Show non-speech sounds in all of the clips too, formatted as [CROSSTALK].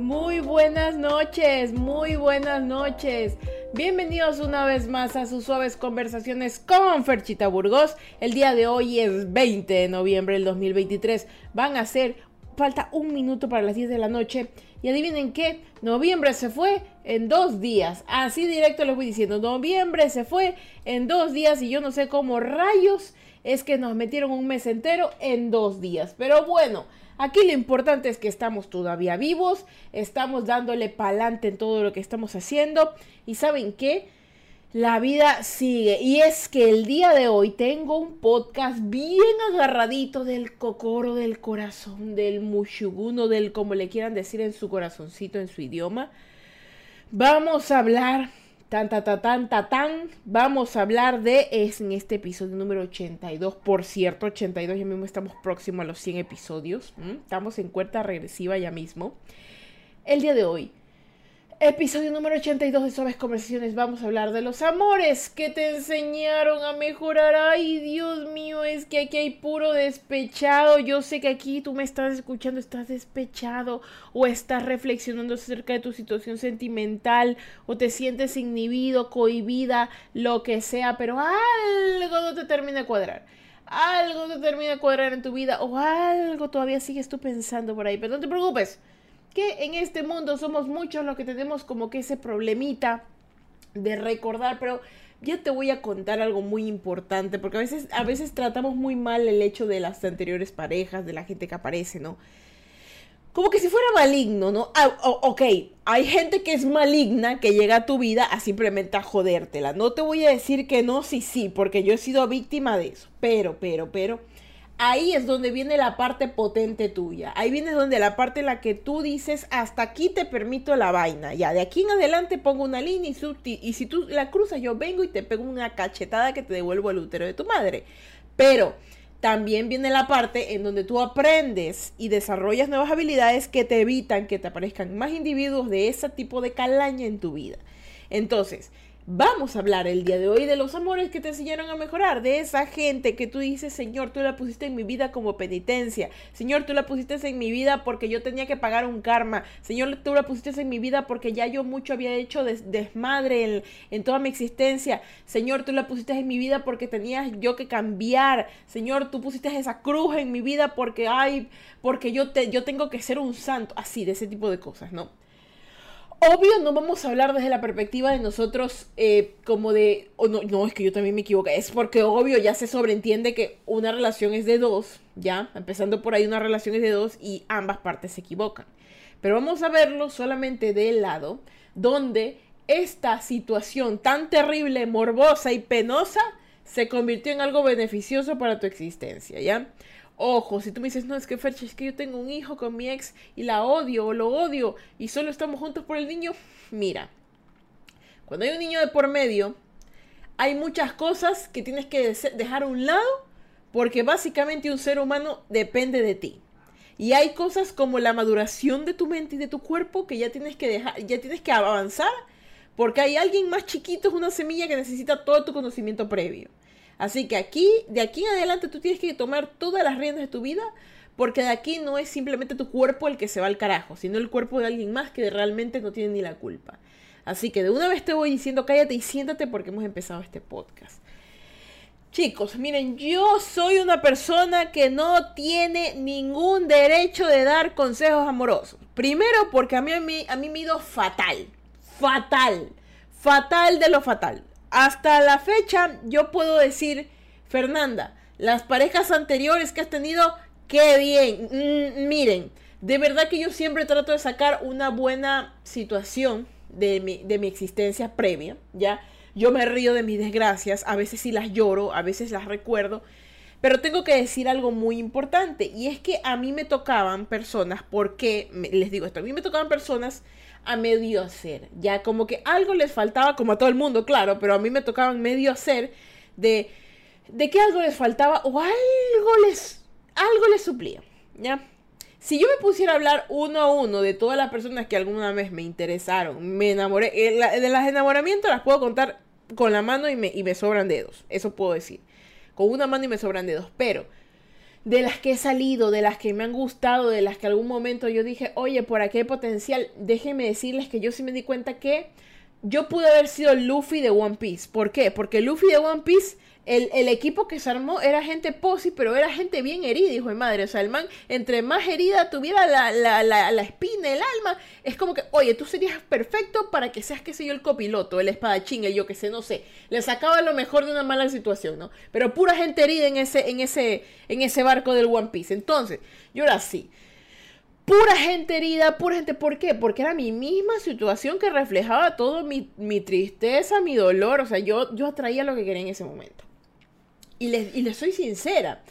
Muy buenas noches, muy buenas noches. Bienvenidos una vez más a sus suaves conversaciones con Ferchita Burgos. El día de hoy es 20 de noviembre del 2023. Van a ser, falta un minuto para las 10 de la noche. Y adivinen qué, noviembre se fue en dos días. Así directo les voy diciendo, noviembre se fue en dos días y yo no sé cómo rayos es que nos metieron un mes entero en dos días. Pero bueno. Aquí lo importante es que estamos todavía vivos, estamos dándole pa'lante en todo lo que estamos haciendo y saben qué, la vida sigue. Y es que el día de hoy tengo un podcast bien agarradito del cocoro, del corazón, del mushuguno, del como le quieran decir en su corazoncito, en su idioma. Vamos a hablar Tan, tan, tan, tan, tan, Vamos a hablar de, es en este episodio número 82, por cierto, 82, ya mismo estamos próximos a los 100 episodios. Estamos en cuenta regresiva ya mismo. El día de hoy Episodio número 82 de Suaves Conversaciones. Vamos a hablar de los amores que te enseñaron a mejorar. Ay, Dios mío, es que aquí hay puro despechado. Yo sé que aquí tú me estás escuchando, estás despechado o estás reflexionando acerca de tu situación sentimental o te sientes inhibido, cohibida, lo que sea, pero algo no te termina de cuadrar. Algo te termina de cuadrar en tu vida o algo todavía sigues tú pensando por ahí. Pero no te preocupes que en este mundo somos muchos los que tenemos como que ese problemita de recordar, pero ya te voy a contar algo muy importante, porque a veces, a veces tratamos muy mal el hecho de las anteriores parejas, de la gente que aparece, ¿no? Como que si fuera maligno, ¿no? Ah, ok, hay gente que es maligna que llega a tu vida a simplemente a jodértela. No te voy a decir que no, sí, sí, porque yo he sido víctima de eso. Pero, pero, pero, ahí es donde viene la parte potente tuya. Ahí viene donde la parte en la que tú dices, hasta aquí te permito la vaina. Ya, de aquí en adelante pongo una línea y, y si tú la cruzas, yo vengo y te pego una cachetada que te devuelvo el útero de tu madre. Pero también viene la parte en donde tú aprendes y desarrollas nuevas habilidades que te evitan que te aparezcan más individuos de ese tipo de calaña en tu vida. Entonces, Vamos a hablar el día de hoy de los amores que te enseñaron a mejorar, de esa gente que tú dices, Señor, tú la pusiste en mi vida como penitencia. Señor, tú la pusiste en mi vida porque yo tenía que pagar un karma. Señor, tú la pusiste en mi vida porque ya yo mucho había hecho desmadre en, toda mi existencia. Señor, tú la pusiste en mi vida porque tenías yo que cambiar. Señor, tú pusiste esa cruz en mi vida porque, ay, porque yo, te, yo tengo que ser un santo. Así, de ese tipo de cosas, ¿no? Obvio, no vamos a hablar desde la perspectiva de nosotros eh, como de, oh, no, no, es que yo también me equivoco, es porque obvio ya se sobreentiende que una relación es de dos, ya, empezando por ahí una relación es de dos y ambas partes se equivocan. Pero vamos a verlo solamente del lado donde esta situación tan terrible, morbosa y penosa se convirtió en algo beneficioso para tu existencia, ¿ya? Ojo, si tú me dices, no, es que Ferch, es que yo tengo un hijo con mi ex y la odio o lo odio y solo estamos juntos por el niño, mira, cuando hay un niño de por medio, hay muchas cosas que tienes que dejar a un lado porque básicamente un ser humano depende de ti. Y hay cosas como la maduración de tu mente y de tu cuerpo que ya tienes que dejar, ya tienes que avanzar porque hay alguien más chiquito, es una semilla que necesita todo tu conocimiento previo. Así que aquí, de aquí en adelante, tú tienes que tomar todas las riendas de tu vida, porque de aquí no es simplemente tu cuerpo el que se va al carajo, sino el cuerpo de alguien más que realmente no tiene ni la culpa. Así que de una vez te voy diciendo, cállate y siéntate porque hemos empezado este podcast. Chicos, miren, yo soy una persona que no tiene ningún derecho de dar consejos amorosos. Primero porque a mí, a mí, me ido fatal. Fatal. Fatal de lo fatal hasta la fecha yo puedo decir, Fernanda, las parejas anteriores que has tenido, qué bien. Mm, miren, de verdad que yo siempre trato de sacar una buena situación de mi, de mi existencia previa, ¿ya? Yo me río de mis desgracias, a veces sí las lloro, a veces las recuerdo, pero tengo que decir algo muy importante, y es que a mí me tocaban personas, porque, les digo esto, a mí me tocaban personas a medio hacer. Ya como que algo les faltaba, como a todo el mundo, claro, pero a mí me tocaban medio hacer de, de que algo les faltaba o algo les, algo les suplía. ¿Ya? Si yo me pusiera a hablar uno a uno de todas las personas que alguna vez me interesaron, me enamoré, eh, de las enamoramientos las puedo contar con la mano y me, y me sobran dedos, eso puedo decir. Con una mano y me sobran dedos, pero de las que he salido, de las que me han gustado, de las que algún momento yo dije, oye, por aquí hay potencial, déjenme decirles que yo sí me di cuenta que yo pude haber sido Luffy de One Piece. ¿Por qué? Porque Luffy de One Piece el, equipo que se armó era gente posi, pero era gente bien herida, hijo de madre. O sea, el man, entre más herida tuviera la, la, la, espina, el alma, es como que, oye, tú serías perfecto para que seas, qué sé yo, el copiloto, el espadachín, el yo que sé, no sé. Le sacaba lo mejor de una mala situación, ¿no? Pero pura gente herida en ese, en ese, en ese barco del One Piece. Entonces, yo era así pura gente herida, pura gente. ¿Por qué? Porque era mi misma situación que reflejaba todo mi, mi, tristeza, mi dolor. O sea, yo, yo atraía lo que quería en ese momento. Y les, soy sincera.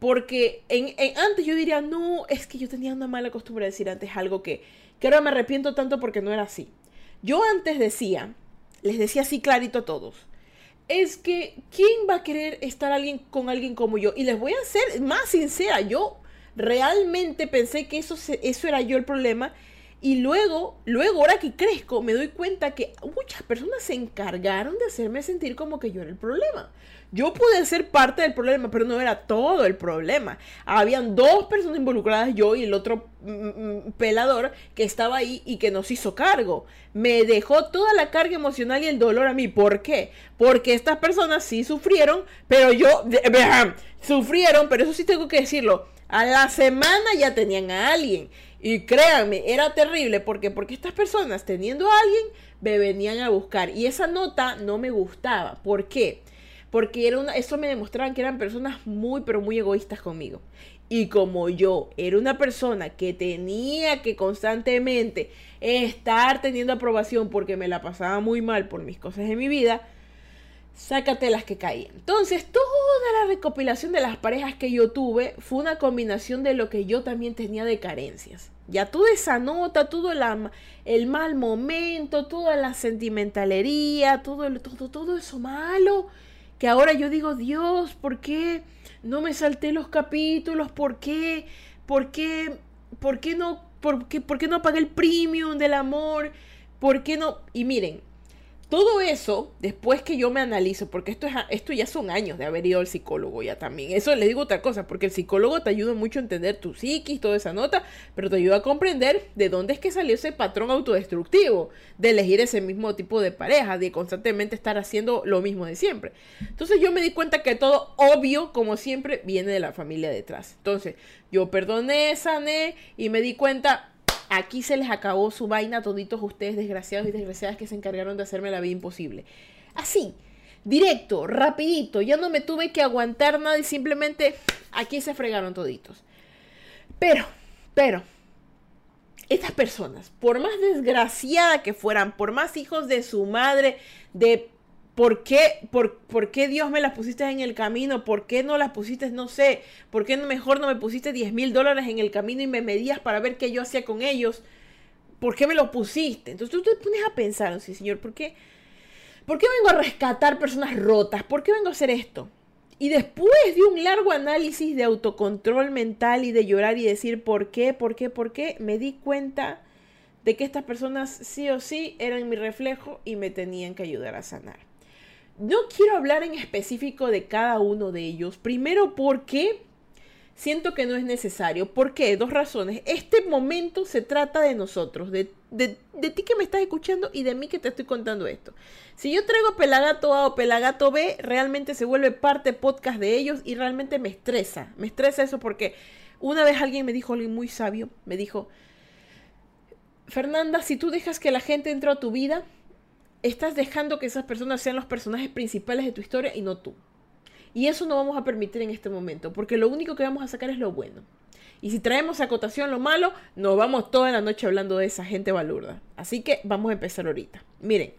Porque en, antes yo diría, no, es que yo tenía una mala costumbre de decir antes algo que, que ahora me arrepiento tanto porque no era así. Yo antes decía, les decía así clarito a todos, es que ¿quién va a querer estar alguien con alguien como yo? Y les voy a ser más sincera, yo realmente pensé que eso, eso era yo el problema. Y luego, luego, ahora que crezco, me doy cuenta que muchas personas se encargaron de hacerme sentir como que yo era el problema. Yo pude ser parte del problema, pero no era todo el problema. Habían dos personas involucradas, yo y el otro mm, mm, pelador que estaba ahí y que nos hizo cargo. Me dejó toda la carga emocional y el dolor a mí. ¿Por qué? Porque estas personas sí sufrieron, pero yo... Sufrieron, pero eso sí tengo que decirlo. A la semana ya tenían a alguien. Y créanme, era terrible. porque Porque estas personas, teniendo a alguien, me venían a buscar. Y esa nota no me gustaba. ¿Por qué? Porque era una, eso me demostraban que eran personas muy, pero muy egoístas conmigo. Y como yo era una persona que tenía que constantemente estar teniendo aprobación porque me la pasaba muy mal por mis cosas en mi vida, sácate las que caían. Entonces, toda la recopilación de las parejas que yo tuve fue una combinación de lo que yo también tenía de carencias. Ya toda esa nota, todo el, el mal momento, toda la sentimentalería, todo, todo, todo eso malo que ahora yo digo, Dios, ¿por qué no me salté los capítulos? ¿Por qué? ¿Por qué? ¿Por qué no? ¿Por qué, por qué no pagué el premium del amor? ¿Por qué no? Y miren, todo eso, después que yo me analizo, porque esto, es, esto ya son años de haber ido al psicólogo ya también. Eso les digo otra cosa, porque el psicólogo te ayuda mucho a entender tu psiquis, toda esa nota, pero te ayuda a comprender de dónde es que salió ese patrón autodestructivo, de elegir ese mismo tipo de pareja, de constantemente estar haciendo lo mismo de siempre. Entonces yo me di cuenta que todo obvio, como siempre, viene de la familia detrás. Entonces yo perdoné, sané y me di cuenta, Aquí se les acabó su vaina a toditos ustedes desgraciados y desgraciadas que se encargaron de hacerme la vida imposible. Así, directo, rapidito, ya no me tuve que aguantar nada y simplemente aquí se fregaron toditos. Pero, pero, estas personas, por más desgraciada que fueran, por más hijos de su madre, de ¿Por qué, por, qué Dios me las pusiste en el camino? ¿Por qué no las pusiste, no sé? ¿Por qué mejor no me pusiste 10 mil dólares en el camino y me medías para ver qué yo hacía con ellos? ¿Por qué me lo pusiste? Entonces tú te pones a pensar, sí, Señor, ¿por qué, ¿por qué vengo a rescatar personas rotas? ¿Por qué vengo a hacer esto? Y después de un largo análisis de autocontrol mental y de llorar y decir por qué, por qué, por qué, me di cuenta de que estas personas sí o sí eran mi reflejo y me tenían que ayudar a sanar. No quiero hablar en específico de cada uno de ellos. Primero porque siento que no es necesario. ¿Por qué? Dos razones. Este momento se trata de nosotros, de, ti que me estás escuchando y de mí que te estoy contando esto. Si yo traigo Pelagato A o Pelagato B, realmente se vuelve parte podcast de ellos y realmente me estresa. Me estresa eso porque una vez alguien me dijo, alguien muy sabio, me dijo, Fernanda, si tú dejas que la gente entre a tu vida, estás dejando que esas personas sean los personajes principales de tu historia y no tú. Y eso no vamos a permitir en este momento, porque lo único que vamos a sacar es lo bueno. Y si traemos a acotación lo malo, nos vamos toda la noche hablando de esa gente balurda. Así que vamos a empezar ahorita. Miren,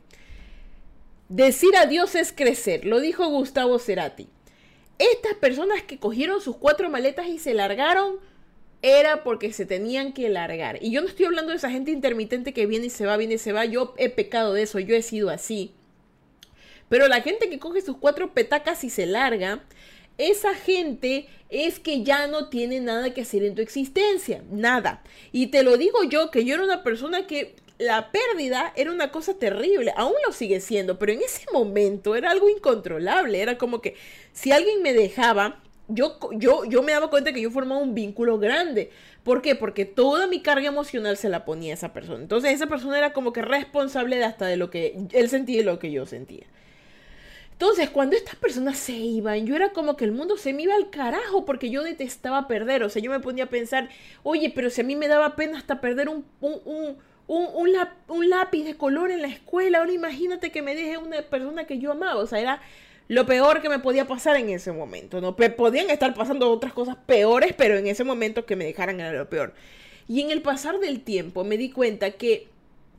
decir adiós es crecer, lo dijo Gustavo Cerati. Estas personas que cogieron sus cuatro maletas y se largaron era porque se tenían que largar. Y yo no estoy hablando de esa gente intermitente que viene y se va, viene y se va. Yo he pecado de eso, yo he sido así. Pero la gente que coge sus cuatro petacas y se larga, esa gente es que ya no tiene nada que hacer en tu existencia, nada. Y te lo digo yo, que yo era una persona que la pérdida era una cosa terrible, aún lo sigue siendo, pero en ese momento era algo incontrolable, era como que si alguien me dejaba, yo, yo, yo me daba cuenta que yo formaba un vínculo grande. ¿Por qué? Porque toda mi carga emocional se la ponía esa persona. Entonces esa persona era como que responsable de hasta de lo que él sentía y lo que yo sentía. Entonces, cuando estas personas se iban, yo era como que el mundo se me iba al carajo porque yo detestaba perder. O sea, yo me ponía a pensar, oye, pero si a mí me daba pena hasta perder un, un, un, lápiz de color en la escuela, ahora imagínate que me deje una persona que yo amaba. O sea, era lo peor que me podía pasar en ese momento. ¿no? Podían estar pasando otras cosas peores, pero en ese momento que me dejaran era lo peor. Y en el pasar del tiempo me di cuenta que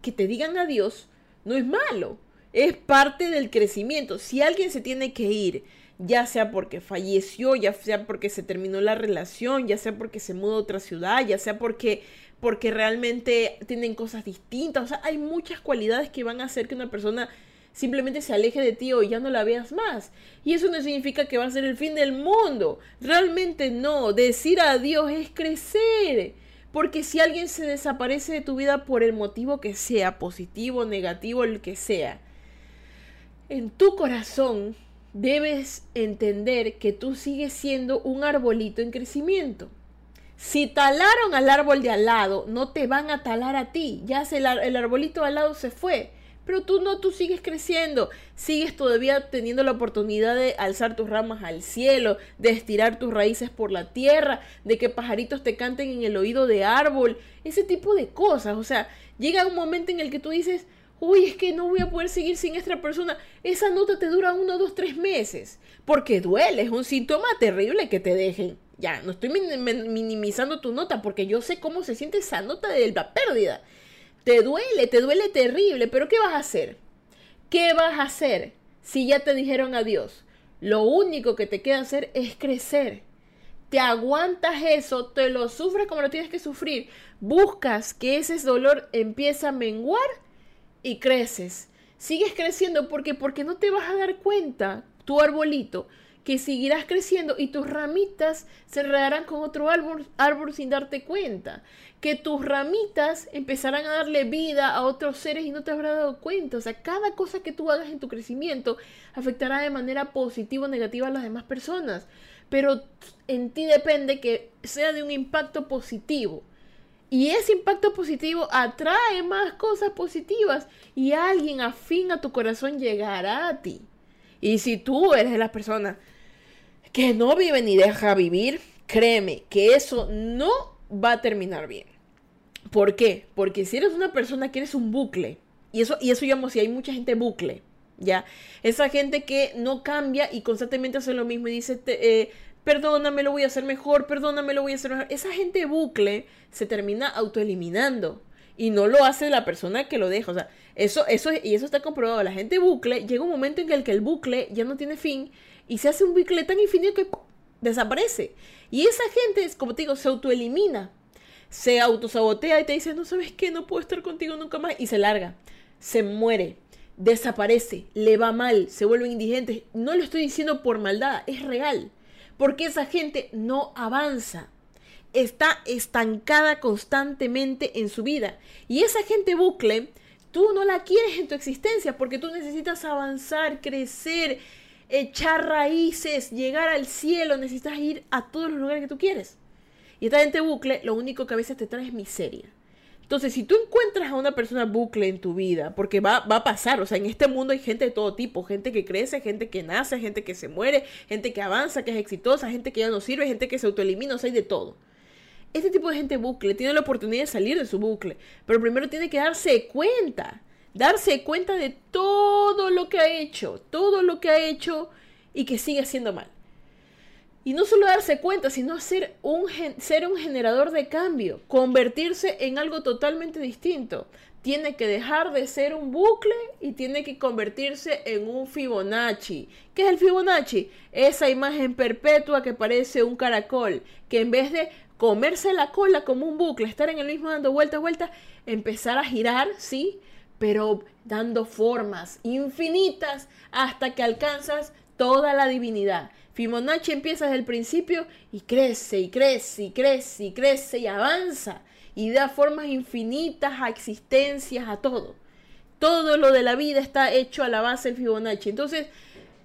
que te digan adiós no es malo es parte del crecimiento. Si alguien se tiene que ir, ya sea porque falleció, ya sea porque se terminó la relación, ya sea porque se mudó a otra ciudad, ya sea porque porque realmente tienen cosas distintas, o sea, hay muchas cualidades que van a hacer que una persona simplemente se aleje de ti o ya no la veas más. Y eso no significa que va a ser el fin del mundo. Realmente no. Decir adiós es crecer. Porque si alguien se desaparece de tu vida por el motivo que sea, positivo, negativo, el que sea, en tu corazón debes entender que tú sigues siendo un arbolito en crecimiento. Si talaron al árbol de al lado, no te van a talar a ti. Ya el, el arbolito de al lado se fue. Pero tú no, tú sigues creciendo, sigues todavía teniendo la oportunidad de alzar tus ramas al cielo, de estirar tus raíces por la tierra, de que pajaritos te canten en el oído de árbol, ese tipo de cosas. O sea, llega un momento en el que tú dices, uy, es que no voy a poder seguir sin esta persona, esa nota te dura uno, dos, tres meses, porque duele, es un síntoma terrible que te dejen. Ya, no estoy minimizando tu nota, porque yo sé cómo se siente esa nota de la pérdida. Te duele, te duele terrible, pero ¿qué vas a hacer? ¿Qué vas a hacer si ya te dijeron adiós? Lo único que te queda hacer es crecer. Te aguantas eso, te lo sufres como lo tienes que sufrir. Buscas que ese dolor empiece a menguar y creces. Sigues creciendo porque porque no te vas a dar cuenta, tu arbolito, que seguirás creciendo y tus ramitas se enredarán con otro árbol, árbol sin darte cuenta. Que tus ramitas empezarán a darle vida a otros seres y no te habrás dado cuenta. O sea, cada cosa que tú hagas en tu crecimiento afectará de manera positiva o negativa a las demás personas. Pero en ti depende que sea de un impacto positivo. Y ese impacto positivo atrae más cosas positivas y alguien afín a tu corazón llegará a ti. Y si tú eres de las personas que no vive ni deja vivir, créeme que eso no va a terminar bien. ¿Por qué? Porque si eres una persona que eres un bucle, y eso, y eso llamo si hay mucha gente bucle, ¿ya? Esa gente que no cambia y constantemente hace lo mismo y dice, eh, perdóname, lo voy a hacer mejor, perdóname, lo voy a hacer mejor. Esa gente bucle se termina autoeliminando y no lo hace la persona que lo deja. O sea, eso, eso, y eso está comprobado. La gente bucle, llega un momento en el que el bucle ya no tiene fin y se hace un bucle tan infinito que desaparece. Y esa gente, es, como te digo, se autoelimina. Se autosabotea y te dice, no sabes qué, no puedo estar contigo nunca más. Y se larga. Se muere. Desaparece. Le va mal. Se vuelve indigente. No lo estoy diciendo por maldad. Es real porque esa gente no avanza. Está estancada constantemente en su vida. Y esa gente bucle, tú no la quieres en tu existencia porque tú necesitas avanzar, crecer, echar raíces, llegar al cielo, necesitas ir a todos los lugares que tú quieres. Y esta gente bucle, lo único que a veces te trae es miseria. Entonces, si tú encuentras a una persona bucle en tu vida, porque va, a pasar, o sea, en este mundo hay gente de todo tipo, gente que crece, gente que nace, gente que se muere, gente que avanza, que es exitosa, gente que ya no sirve, gente que se autoelimina, o sea, hay de todo. Este tipo de gente bucle tiene la oportunidad de salir de su bucle, pero primero tiene que darse cuenta, darse cuenta de todo lo que ha hecho, todo lo que ha hecho y que sigue haciendo mal. Y no solo darse cuenta, sino ser un, ser un generador de cambio, convertirse en algo totalmente distinto. Tiene que dejar de ser un bucle y tiene que convertirse en un Fibonacci. ¿Qué es el Fibonacci? Esa imagen perpetua que parece un caracol, que en vez de comerse la cola como un bucle, estar en el mismo dando vueltas, vueltas, empezar a girar, ¿sí? Pero dando formas infinitas hasta que alcanzas toda la divinidad. Fibonacci empieza desde el principio y crece y crece y crece y crece y avanza y da formas infinitas a existencias, a todo. Todo lo de la vida está hecho a la base del Fibonacci. Entonces,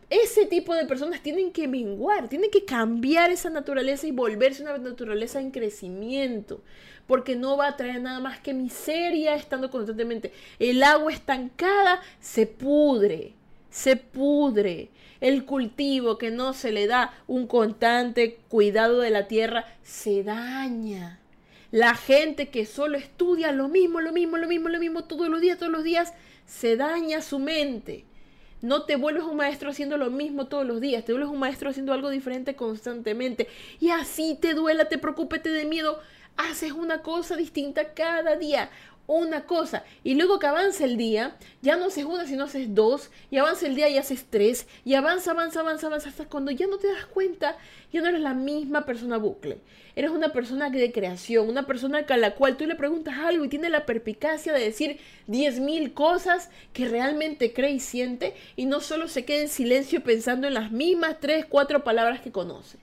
ese tipo de personas tienen que menguar, tienen que cambiar esa naturaleza y volverse una naturaleza en crecimiento, porque no va a traer nada más que miseria estando constantemente. El agua estancada se pudre, se pudre. El cultivo que no se le da un constante cuidado de la tierra se daña. La gente que solo estudia lo mismo, lo mismo, lo mismo, lo mismo todos los días, todos los días, se daña su mente. No te vuelves un maestro haciendo lo mismo todos los días, te vuelves un maestro haciendo algo diferente constantemente. Y así te duela, te preocupe, te miedo, haces una cosa distinta cada día una cosa y luego que avanza el día, ya no haces una, sino haces dos, y avanza el día y haces tres, y avanza, avanza, avanza, avanza, hasta cuando ya no te das cuenta, ya no eres la misma persona bucle. Eres una persona de creación, una persona a la cual tú le preguntas algo y tiene la perpicacia de decir diez mil cosas que realmente cree y siente, y no solo se queda en silencio pensando en las mismas tres, cuatro palabras que conoce.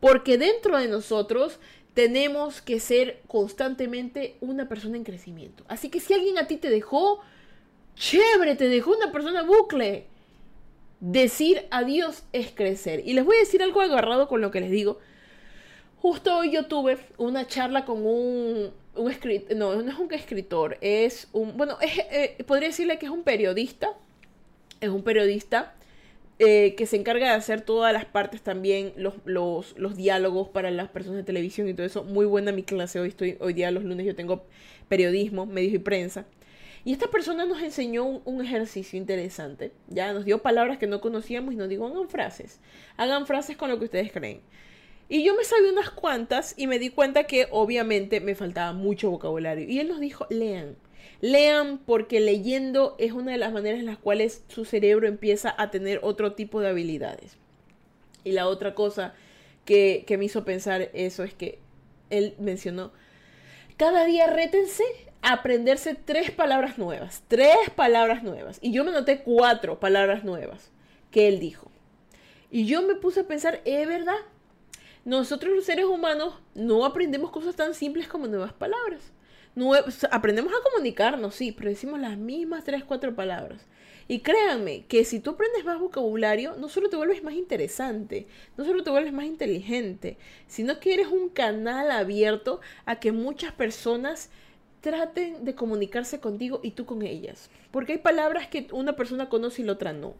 Porque dentro de nosotros tenemos que ser constantemente una persona en crecimiento. Así que si alguien a ti te dejó, chévere, te dejó una persona bucle. Decir adiós es crecer. Y les voy a decir algo agarrado con lo que les digo. Justo hoy yo tuve una charla con un, un escritor, no, no es un escritor, es un, bueno, eh, podría decirle que es un periodista, es un periodista eh, que se encarga de hacer todas las partes también, los, los, los, diálogos para las personas de televisión y todo eso. Muy buena mi clase hoy, estoy, hoy día los lunes yo tengo periodismo, medios y prensa. Y esta persona nos enseñó un, ejercicio interesante, ya nos dio palabras que no conocíamos y nos dijo, hagan frases, hagan frases con lo que ustedes creen. Y yo me sabía unas cuantas y me di cuenta que obviamente me faltaba mucho vocabulario. Y él nos dijo, lean. Lean porque leyendo es una de las maneras en las cuales su cerebro empieza a tener otro tipo de habilidades. Y la otra cosa que, me hizo pensar eso es que él mencionó, cada día rétense a aprenderse tres palabras nuevas, tres palabras nuevas. Y yo me noté cuatro palabras nuevas que él dijo. Y yo me puse a pensar, ¿es verdad? Nosotros los seres humanos no aprendemos cosas tan simples como nuevas palabras aprendemos a comunicarnos, sí, pero decimos las mismas tres, cuatro palabras. Y créanme que si tú aprendes más vocabulario, no solo te vuelves más interesante, no solo te vuelves más inteligente, sino que eres un canal abierto a que muchas personas traten de comunicarse contigo y tú con ellas. Porque hay palabras que una persona conoce y la otra no.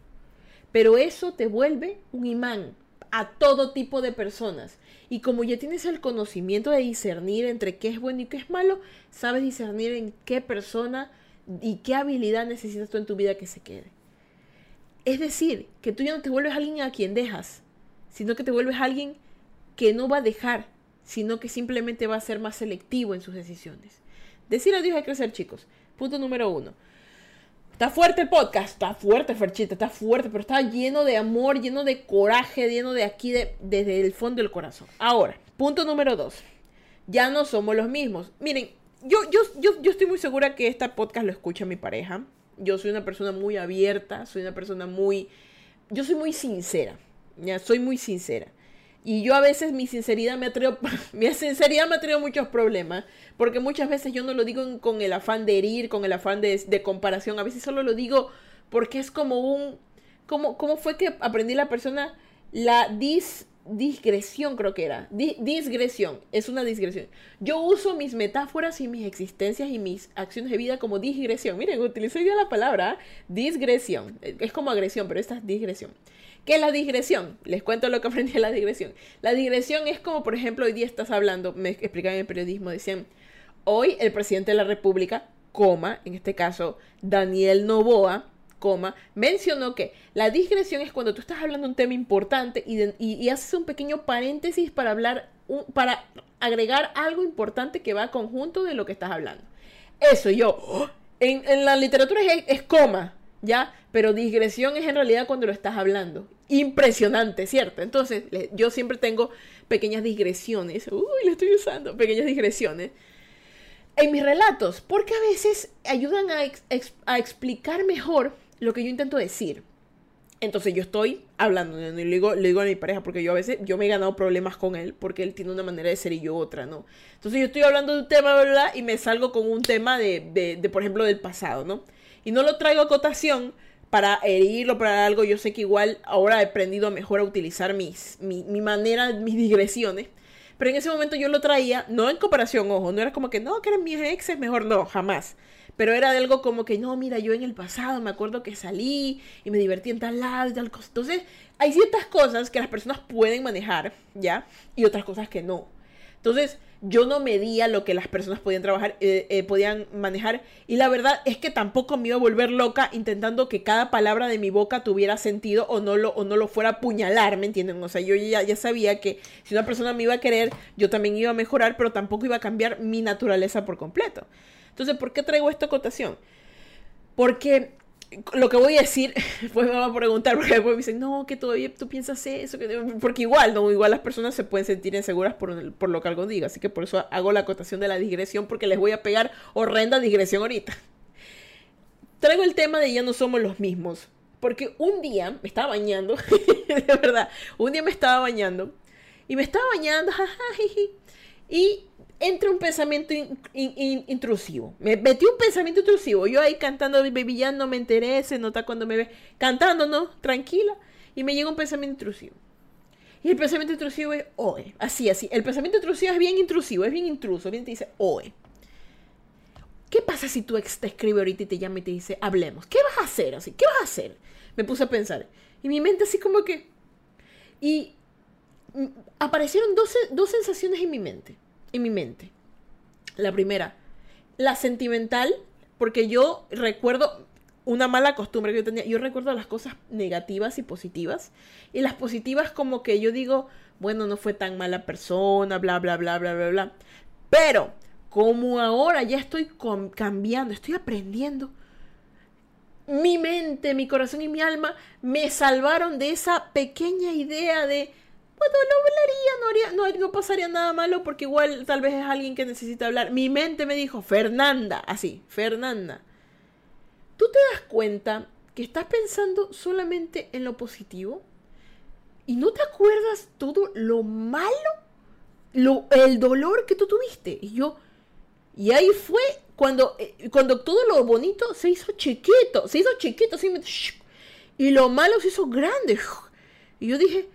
Pero eso te vuelve un imán a todo tipo de personas. Y como ya tienes el conocimiento de discernir entre qué es bueno y qué es malo, sabes discernir en qué persona y qué habilidad necesitas tú en tu vida que se quede. Es decir, que tú ya no te vuelves alguien a quien dejas, sino que te vuelves alguien que no va a dejar, sino que simplemente va a ser más selectivo en sus decisiones. Decir adiós a crecer, chicos. Punto número uno. Está fuerte el podcast, está fuerte, Ferchita, está fuerte, pero está lleno de amor, lleno de coraje, lleno de aquí, de, desde el fondo del corazón. Ahora, punto número dos. Ya no somos los mismos. Miren, yo, yo, yo, yo estoy muy segura que este podcast lo escucha mi pareja. Yo soy una persona muy abierta, soy una persona muy... Yo soy muy sincera, ya, soy muy sincera. Y yo a veces mi sinceridad me ha traído, [LAUGHS] mi sinceridad me ha traído muchos problemas, porque muchas veces yo no lo digo con el afán de herir, con el afán de, comparación, a veces solo lo digo porque es como un, como, ¿cómo fue que aprendí la persona? La dis, digresión creo que era, disgresión, es una digresión. Yo uso mis metáforas y mis existencias y mis acciones de vida como digresión. Miren, utilizo ya la palabra digresión, es como agresión, pero esta es digresión. ¿Qué es la digresión? Les cuento lo que [LAUGHS] aprendí de la digresión. La digresión es como, por ejemplo, hoy día estás hablando, me explicaban en el periodismo, decían, hoy el presidente de la República, coma, en este caso, Daniel Novoa, coma, mencionó que la digresión es cuando tú estás hablando un tema importante y, haces un pequeño paréntesis para hablar, para agregar algo importante que va a conjunto de lo que estás hablando. Eso yo, ¡oh! en, la literatura es coma, ¿ya? Pero digresión es en realidad cuando lo estás hablando. Impresionante, ¿cierto? Entonces, yo siempre tengo pequeñas digresiones. Uy, lo estoy usando, pequeñas digresiones. En mis relatos, porque a veces ayudan a, explicar mejor lo que yo intento decir. Entonces yo estoy hablando, y le digo, le digo a mi pareja, porque yo a veces, yo me he ganado problemas con él, porque él tiene una manera de ser y yo otra, ¿no? Entonces yo estoy hablando de un tema, ¿verdad? Y me salgo con un tema de, de por ejemplo, del pasado, ¿no? Y no lo traigo a cotación para herirlo, para algo, yo sé que igual ahora he aprendido mejor a utilizar mis, mi, mi manera, mis digresiones. Pero en ese momento yo lo traía, no en comparación, ojo, no era como que no, que eran mis exes, mejor no, jamás. Pero era de algo como que no, mira, yo en el pasado me acuerdo que salí y me divertí en tal lado y tal cosa. Entonces, hay ciertas cosas que las personas pueden manejar, ¿ya? Y otras cosas que no. Entonces, yo no medía lo que las personas podían trabajar, eh, eh, podían manejar. Y la verdad es que tampoco me iba a volver loca intentando que cada palabra de mi boca tuviera sentido o no lo, o no lo fuera a apuñalar, ¿me entienden? O sea, yo ya, ya sabía que si una persona me iba a querer, yo también iba a mejorar, pero tampoco iba a cambiar mi naturaleza por completo. Entonces, ¿por qué traigo esta acotación? Porque lo que voy a decir, [LAUGHS] pues me van a preguntar, porque después me dicen, no, que todavía tú piensas eso, porque igual, no, igual las personas se pueden sentir inseguras por, lo que algo diga, así que por eso hago la acotación de la digresión, porque les voy a pegar horrenda digresión ahorita. [LAUGHS] Traigo el tema de ya no somos los mismos, porque un día me estaba bañando, [LAUGHS] de verdad, un día me estaba bañando, y me estaba bañando, y entra un pensamiento intrusivo. Me metí un pensamiento intrusivo. Yo ahí cantando, baby, ya no me enteré, se nota cuando me ve cantando, ¿no? Tranquila. Y me llega un pensamiento intrusivo. Y el pensamiento intrusivo es oe. Así, así. El pensamiento intrusivo es bien intrusivo, es bien intruso. Bien te dice oe. ¿Qué pasa si ex te escribe ahorita y te llama y te dice, hablemos? ¿Qué vas a hacer así? ¿Qué vas a hacer? Me puse a pensar. Y mi mente así como que... Y mm, aparecieron dos, dos sensaciones en mi mente en mi mente. La primera, la sentimental, porque yo recuerdo una mala costumbre que yo tenía. Yo recuerdo las cosas negativas y positivas. Y las positivas como que yo digo, bueno, no fue tan mala persona, bla, bla, bla, bla, bla, bla. Pero como ahora ya estoy cambiando, estoy aprendiendo, mi mente, mi corazón y mi alma me salvaron de esa pequeña idea de bueno, no hablaría, no, haría, no, pasaría nada malo porque igual tal vez es alguien que necesita hablar. Mi mente me dijo, Fernanda, así, Fernanda, ¿tú te das cuenta que estás pensando solamente en lo positivo? ¿Y no te acuerdas todo lo malo? Lo, el dolor que tú tuviste. Y yo, y ahí fue cuando, eh, cuando todo lo bonito se hizo chiquito, se hizo chiquito, así, y lo malo se hizo grande. Y yo dije,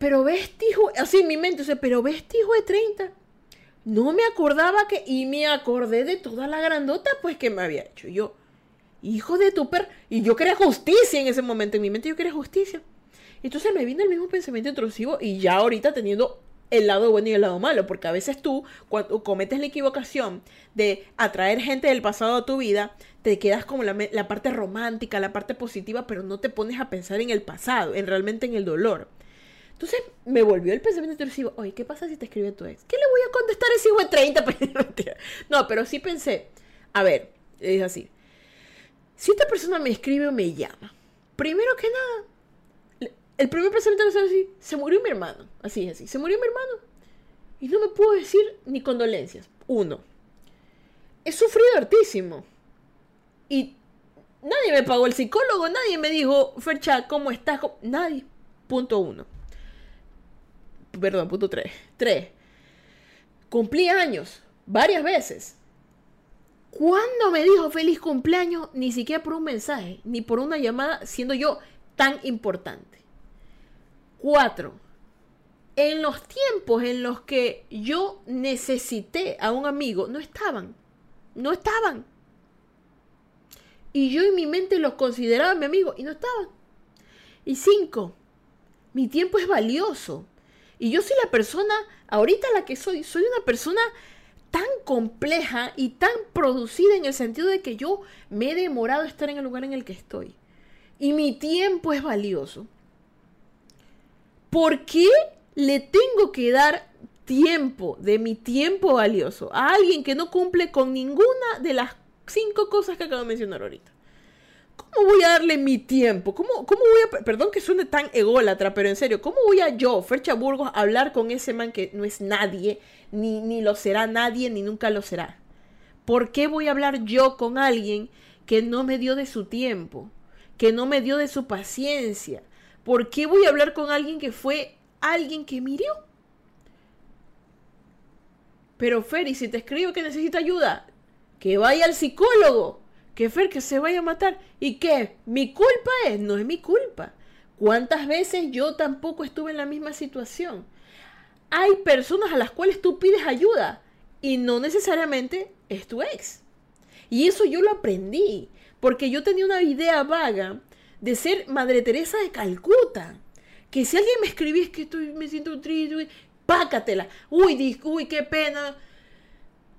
pero ves, hijo, así en mi mente, o pero ves, hijo de 30. No me acordaba que, y me acordé de toda la grandota, pues, que me había hecho. Yo, hijo de tu per, y yo quería justicia en ese momento, en mi mente yo quería justicia. Entonces me vino el mismo pensamiento intrusivo y ya ahorita teniendo el lado bueno y el lado malo, porque a veces tú, cuando cometes la equivocación de atraer gente del pasado a tu vida, te quedas como la, la parte romántica, la parte positiva, pero no te pones a pensar en el pasado, en realmente en el dolor. Entonces me volvió el pensamiento intrusivo, oye, ¿qué pasa si te escribe tu ex? ¿Qué le voy a contestar a ese hijo de 30? [LAUGHS] no, pero sí pensé, a ver, es así. Si esta persona me escribe o me llama, primero que nada, el primer pensamiento es así, se murió mi hermano, así es así, se murió mi hermano. Y no me puedo decir ni condolencias. Uno, he sufrido hartísimo. Y nadie me pagó el psicólogo, nadie me dijo, Fercha, ¿cómo estás? Nadie. Punto uno perdón, punto 3. 3. Cumplí años varias veces. ¿Cuándo me dijo feliz cumpleaños? Ni siquiera por un mensaje, ni por una llamada, siendo yo tan importante. 4. En los tiempos en los que yo necesité a un amigo, no estaban. No estaban. Y yo en mi mente los consideraba mi amigo y no estaban. Y 5. Mi tiempo es valioso. Y yo soy la persona, ahorita la que soy, soy una persona tan compleja y tan producida en el sentido de que yo me he demorado a estar en el lugar en el que estoy. Y mi tiempo es valioso. ¿Por qué le tengo que dar tiempo de mi tiempo valioso a alguien que no cumple con ninguna de las cinco cosas que acabo de mencionar ahorita? ¿Cómo voy a darle mi tiempo? ¿Cómo, cómo voy a... Perdón que suene tan ególatra, pero en serio, ¿cómo voy a yo, Fercha Burgos, hablar con ese man que no es nadie, ni, ni lo será nadie, ni nunca lo será? ¿Por qué voy a hablar yo con alguien que no me dio de su tiempo, que no me dio de su paciencia? ¿Por qué voy a hablar con alguien que fue alguien que mirió? Pero Feri, si te escribo que necesita ayuda, que vaya al psicólogo Que Fer que se vaya a matar. ¿Y qué? ¿Mi culpa es? No es mi culpa. ¿Cuántas veces yo tampoco estuve en la misma situación? Hay personas a las cuales tú pides ayuda y no necesariamente es tu ex. Y eso yo lo aprendí, porque yo tenía una idea vaga de ser Madre Teresa de Calcuta. Que si alguien me escribía es que estoy, me siento triste, pácatela. Uy, uy, qué pena.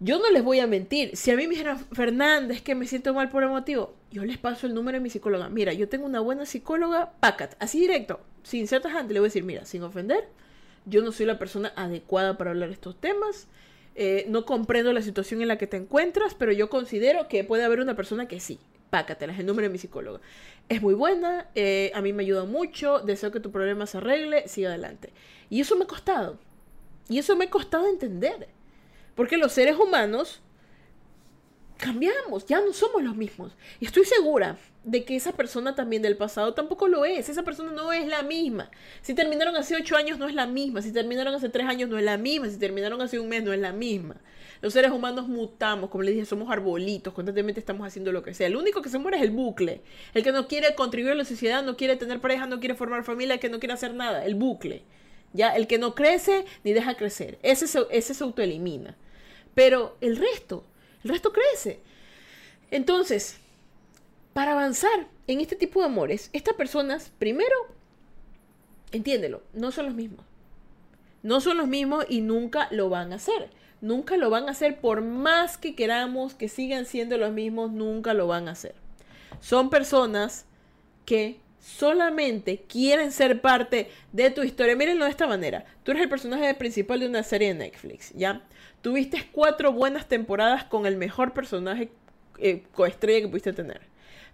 Yo no les voy a mentir. Si a mí me dijeran, Fernández, que me siento mal por el motivo, yo les paso el número de mi psicóloga. Mira, yo tengo una buena psicóloga, pácate. Así directo, sin ser tajante, le voy a decir, mira, sin ofender, yo no soy la persona adecuada para hablar estos temas. Eh, no comprendo la situación en la que te encuentras, pero yo considero que puede haber una persona que sí. Pácatela, es el número de mi psicóloga. Es muy buena, eh, a mí me ayuda mucho, deseo que tu problema se arregle, sigue adelante. Y eso me ha costado. Y eso me ha costado entender. Porque los seres humanos cambiamos, ya no somos los mismos. Y estoy segura de que esa persona también del pasado tampoco lo es. Esa persona no es la misma. Si terminaron hace ocho años no es la misma. Si terminaron hace tres años no es la misma. Si terminaron hace un mes no es la misma. Los seres humanos mutamos, como les dije, somos arbolitos, constantemente estamos haciendo lo que sea. El único que se muere es el bucle. El que no quiere contribuir a la sociedad, no quiere tener pareja, no quiere formar familia, el que no quiere hacer nada. El bucle. Ya, el que no crece ni deja crecer. Ese ese se autoelimina. Pero el resto, el resto crece. Entonces, para avanzar en este tipo de amores, estas personas, primero, entiéndelo, no son los mismos. No son los mismos y nunca lo van a hacer. Nunca lo van a hacer por más que queramos que sigan siendo los mismos, nunca lo van a hacer. Son personas que solamente quieren ser parte de tu historia. Mírenlo de esta manera. Tú eres el personaje principal de una serie de Netflix, ¿ya? Tuviste cuatro buenas temporadas con el mejor personaje eh, coestrella que pudiste tener.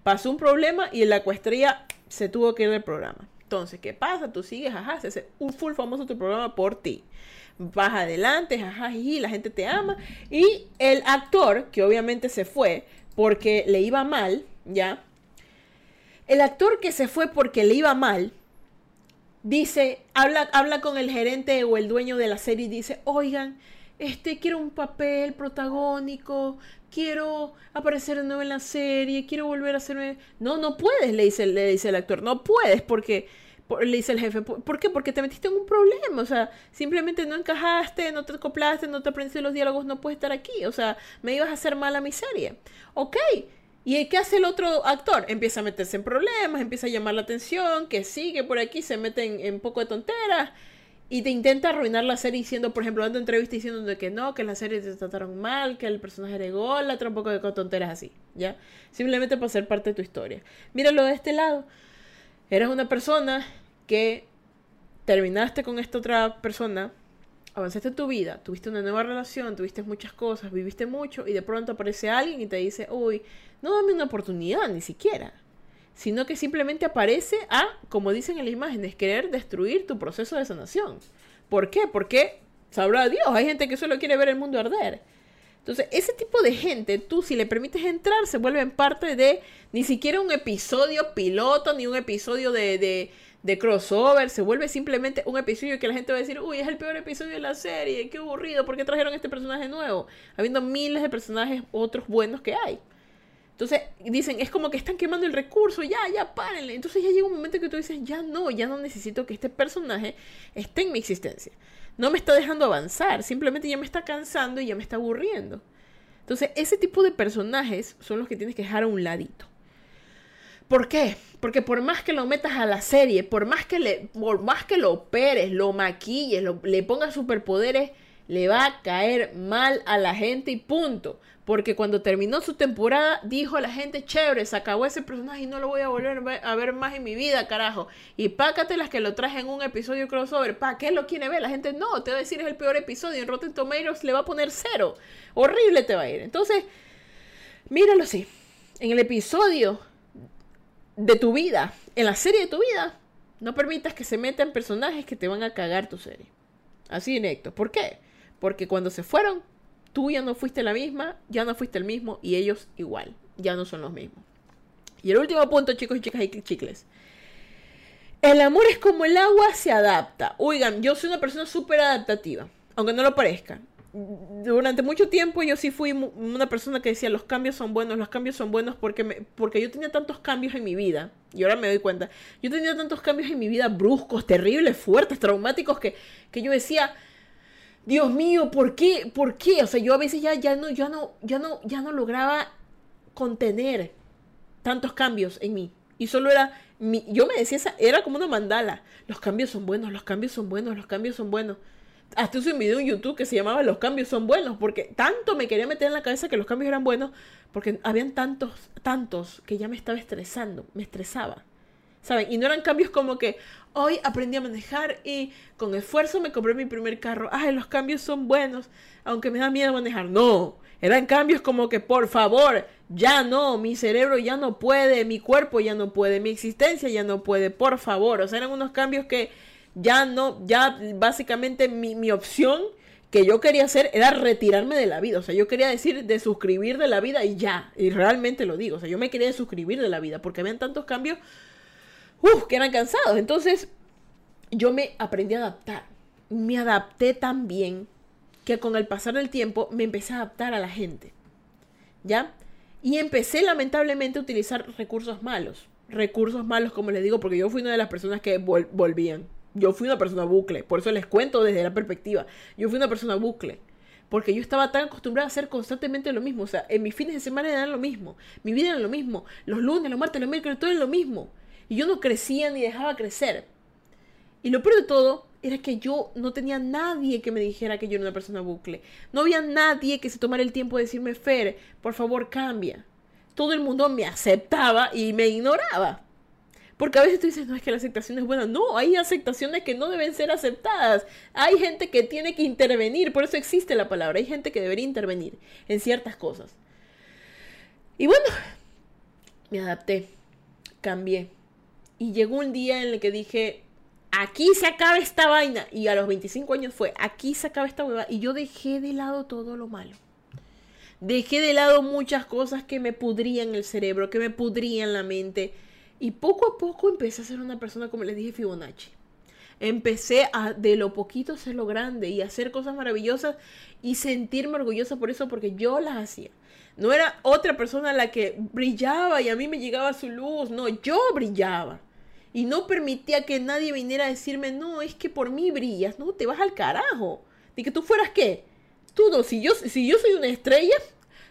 Pasó un problema y la coestrella se tuvo que ir del programa. Entonces, ¿qué pasa? Tú sigues, ajá, se hace un full famoso tu programa por ti. Vas adelante, ajá, y la gente te ama. Y el actor, que obviamente se fue porque le iba mal, ¿ya? El actor que se fue porque le iba mal, dice, habla, habla con el gerente o el dueño de la serie y dice, oigan, este, quiero un papel protagónico, quiero aparecer de nuevo en la serie, quiero volver a hacerme... No, no puedes, le dice, le dice el actor, no puedes porque... Le dice el jefe, ¿por qué? Porque te metiste en un problema, o sea, simplemente no encajaste, no te acoplaste, no te aprendiste los diálogos, no puedes estar aquí, o sea, me ibas a hacer mal a mi serie. Ok, ¿Y qué hace el otro actor? Empieza a meterse en problemas, empieza a llamar la atención, que sigue por aquí, se mete en, en poco de tonteras y te intenta arruinar la serie diciendo, por ejemplo, dando entrevistas diciendo que no, que la serie te trataron mal, que el personaje era ególatra, un poco de tonteras así, ¿ya? Simplemente para ser parte de tu historia. Míralo de este lado. Eres una persona que terminaste con esta otra persona, avanzaste tu vida, tuviste una nueva relación, tuviste muchas cosas, viviste mucho y de pronto aparece alguien y te dice, uy, no dame una oportunidad ni siquiera sino que simplemente aparece a, como dicen en las imágenes, querer destruir tu proceso de sanación. ¿Por qué? Porque, sabrá Dios, hay gente que solo quiere ver el mundo arder. Entonces, ese tipo de gente, tú si le permites entrar, se vuelven parte de ni siquiera un episodio piloto, ni un episodio de, de, de crossover, se vuelve simplemente un episodio que la gente va a decir, uy, es el peor episodio de la serie, qué aburrido, ¿por qué trajeron este personaje nuevo? Habiendo miles de personajes otros buenos que hay. Entonces dicen, es como que están quemando el recurso, ya, ya, párenle. Entonces ya llega un momento que tú dices, ya no, ya no necesito que este personaje esté en mi existencia. No me está dejando avanzar, simplemente ya me está cansando y ya me está aburriendo. Entonces ese tipo de personajes son los que tienes que dejar a un ladito. ¿Por qué? Porque por más que lo metas a la serie, por más que, le, por más que lo operes, lo maquilles, le pongas superpoderes, le va a caer mal a la gente y punto. Porque cuando terminó su temporada, dijo a la gente, chévere, se acabó ese personaje y no lo voy a volver a ver más en mi vida, carajo. Y pácate las que lo traje en un episodio crossover. ¿Para qué lo quiere ver? La gente no, te va a decir es el peor episodio. En Rotten Tomatoes le va a poner cero. Horrible te va a ir. Entonces, míralo así. En el episodio de tu vida, en la serie de tu vida, no permitas que se metan personajes que te van a cagar tu serie. Así directo. ¿Por qué? Porque cuando se fueron, tú ya no fuiste la misma, ya no fuiste el mismo y ellos igual, ya no son los mismos. Y el último punto, chicos y chicas y chicles. El amor es como el agua, se adapta. Oigan, yo soy una persona súper adaptativa, aunque no lo parezca. durante mucho tiempo yo sí fui una persona que decía los cambios son buenos, los cambios son buenos porque, porque yo tenía tantos cambios en mi vida, y ahora me doy cuenta, yo tenía tantos cambios en mi vida bruscos, terribles, fuertes, traumáticos, que, que yo decía, Dios mío, ¿por qué? ¿Por qué? O sea, yo a veces ya, ya, no, ya, no, ya, no, ya no lograba contener tantos cambios en mí. Y solo era, mi, yo me decía, esa, era como una mandala. Los cambios son buenos, los cambios son buenos, los cambios son buenos. Hasta hice un video en YouTube que se llamaba Los cambios son buenos, porque tanto me quería meter en la cabeza que los cambios eran buenos, porque habían tantos, tantos que ya me estaba estresando, me estresaba. ¿Saben? Y no eran cambios como que hoy aprendí a manejar y con esfuerzo me compré mi primer carro. Ay, los cambios son buenos, aunque me da miedo manejar. No, eran cambios como que por favor, ya no, mi cerebro ya no puede, mi cuerpo ya no puede, mi existencia ya no puede, por favor. O sea, eran unos cambios que ya no, ya básicamente mi, opción que yo quería hacer era retirarme de la vida. O sea, yo quería decir de suscribir de la vida y ya. Y realmente lo digo. O sea, yo me quería suscribir de la vida porque habían tantos cambios que eran cansados. Entonces, yo me aprendí a adaptar. Me adapté tan bien que con el pasar del tiempo me empecé a adaptar a la gente. ¿Ya? Y empecé lamentablemente a utilizar recursos malos. Recursos malos, como les digo, porque yo fui una de las personas que volvían. Yo fui una persona bucle, por eso les cuento desde la perspectiva. Yo fui una persona bucle. Porque yo estaba tan acostumbrada a hacer constantemente lo mismo. O sea, en mis fines de semana eran lo mismo. Mi vida era lo mismo. Los lunes, los martes, los miércoles, todo era lo mismo. Y yo no crecía ni dejaba crecer. Y lo peor de todo era que yo no tenía nadie que me dijera que yo era una persona bucle. No había nadie que se tomara el tiempo de decirme, Fer, por favor cambia. Todo el mundo me aceptaba y me ignoraba. Porque a veces tú dices, no, es que la aceptación es buena. No, hay aceptaciones que no deben ser aceptadas. Hay gente que tiene que intervenir, por eso existe la palabra. Hay gente que debería intervenir en ciertas cosas. Y bueno, me adapté, cambié. Y llegó un día en el que dije, aquí se acaba esta vaina. Y a los 25 años fue, aquí se acaba esta hueva. Y yo dejé de lado todo lo malo. Dejé de lado muchas cosas que me pudrían el cerebro, que me pudrían la mente y poco a poco empecé a ser una persona, como les dije, Fibonacci. Empecé a de lo poquito ser lo grande y hacer cosas maravillosas y sentirme orgullosa por eso porque yo las hacía. No era otra persona la que brillaba y a mí me llegaba su luz, no, yo brillaba. Y no permitía que nadie viniera a decirme, no, es que por mí brillas, no, te vas al carajo. De que tú fueras qué? Tú no, si yo, si yo soy una estrella,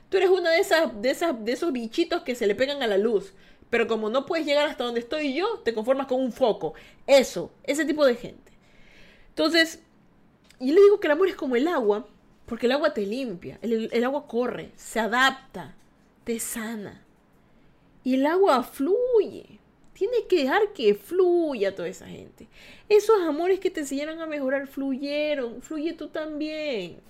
tú eres una de esas, de esas, de esos bichitos que se le pegan a la luz. Pero como no puedes llegar hasta donde estoy yo, te conformas con un foco. Eso, ese tipo de gente. Entonces, yo le digo que el amor es como el agua, porque el agua te limpia, el, el agua corre, se adapta, te sana. Y el agua fluye. Tienes que dejar que fluya toda esa gente. Esos amores que te enseñaron a mejorar fluyeron. Fluye tú también.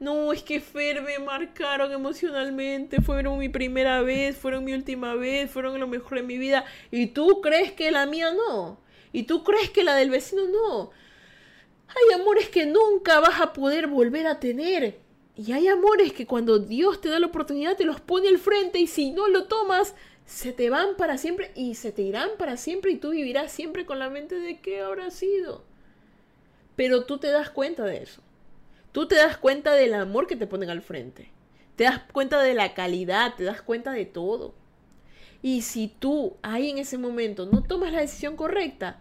No, es que Fer me marcaron emocionalmente, fueron mi primera vez, fueron mi última vez, fueron lo mejor de mi vida. ¿Y tú crees que la mía no? ¿Y tú crees que la del vecino no? Hay amores que nunca vas a poder volver a tener. Y hay amores que cuando Dios te da la oportunidad te los pone al frente y si no lo tomas, se te van para siempre y se te irán para siempre y tú vivirás siempre con la mente de qué habrá sido. Pero tú te das cuenta de eso. Tú te das cuenta del amor que te ponen al frente. Te das cuenta de la calidad, te das cuenta de todo. Y si tú ahí en ese momento no tomas la decisión correcta,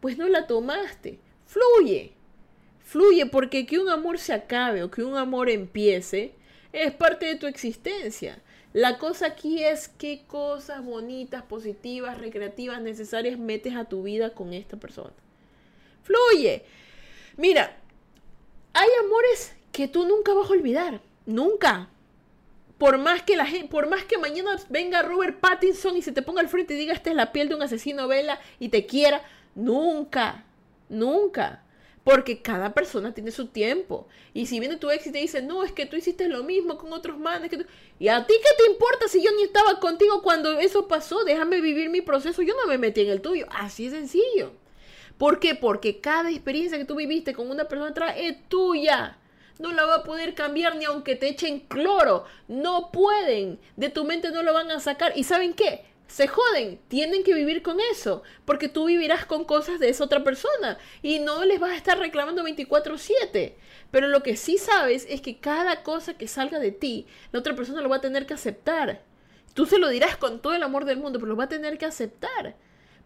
pues no la tomaste. Fluye. Fluye porque que un amor se acabe o que un amor empiece es parte de tu existencia. La cosa aquí es qué cosas bonitas, positivas, recreativas, necesarias metes a tu vida con esta persona. Fluye. Mira, hay amores que tú nunca vas a olvidar. Nunca. Por más que la gente, por más que mañana venga Robert Pattinson y se te ponga al frente y diga esta es la piel de un asesino vela y te quiera, nunca, nunca. Porque cada persona tiene su tiempo. Y si viene tu ex y te dice, no, es que tú hiciste lo mismo con otros manes. Que Y a ti qué te importa si yo ni estaba contigo cuando eso pasó. Déjame vivir mi proceso. Yo no me metí en el tuyo. Así es sencillo. ¿Por qué? Porque cada experiencia que tú viviste con una persona atrás es tuya. No la va a poder cambiar ni aunque te echen cloro. No pueden. De tu mente no lo van a sacar. ¿Y saben qué? Se joden, tienen que vivir con eso, porque tú vivirás con cosas de esa otra persona y no les vas a estar reclamando 24/7. Pero lo que sí sabes es que cada cosa que salga de ti, la otra persona lo va a tener que aceptar. Tú se lo dirás con todo el amor del mundo, pero lo va a tener que aceptar.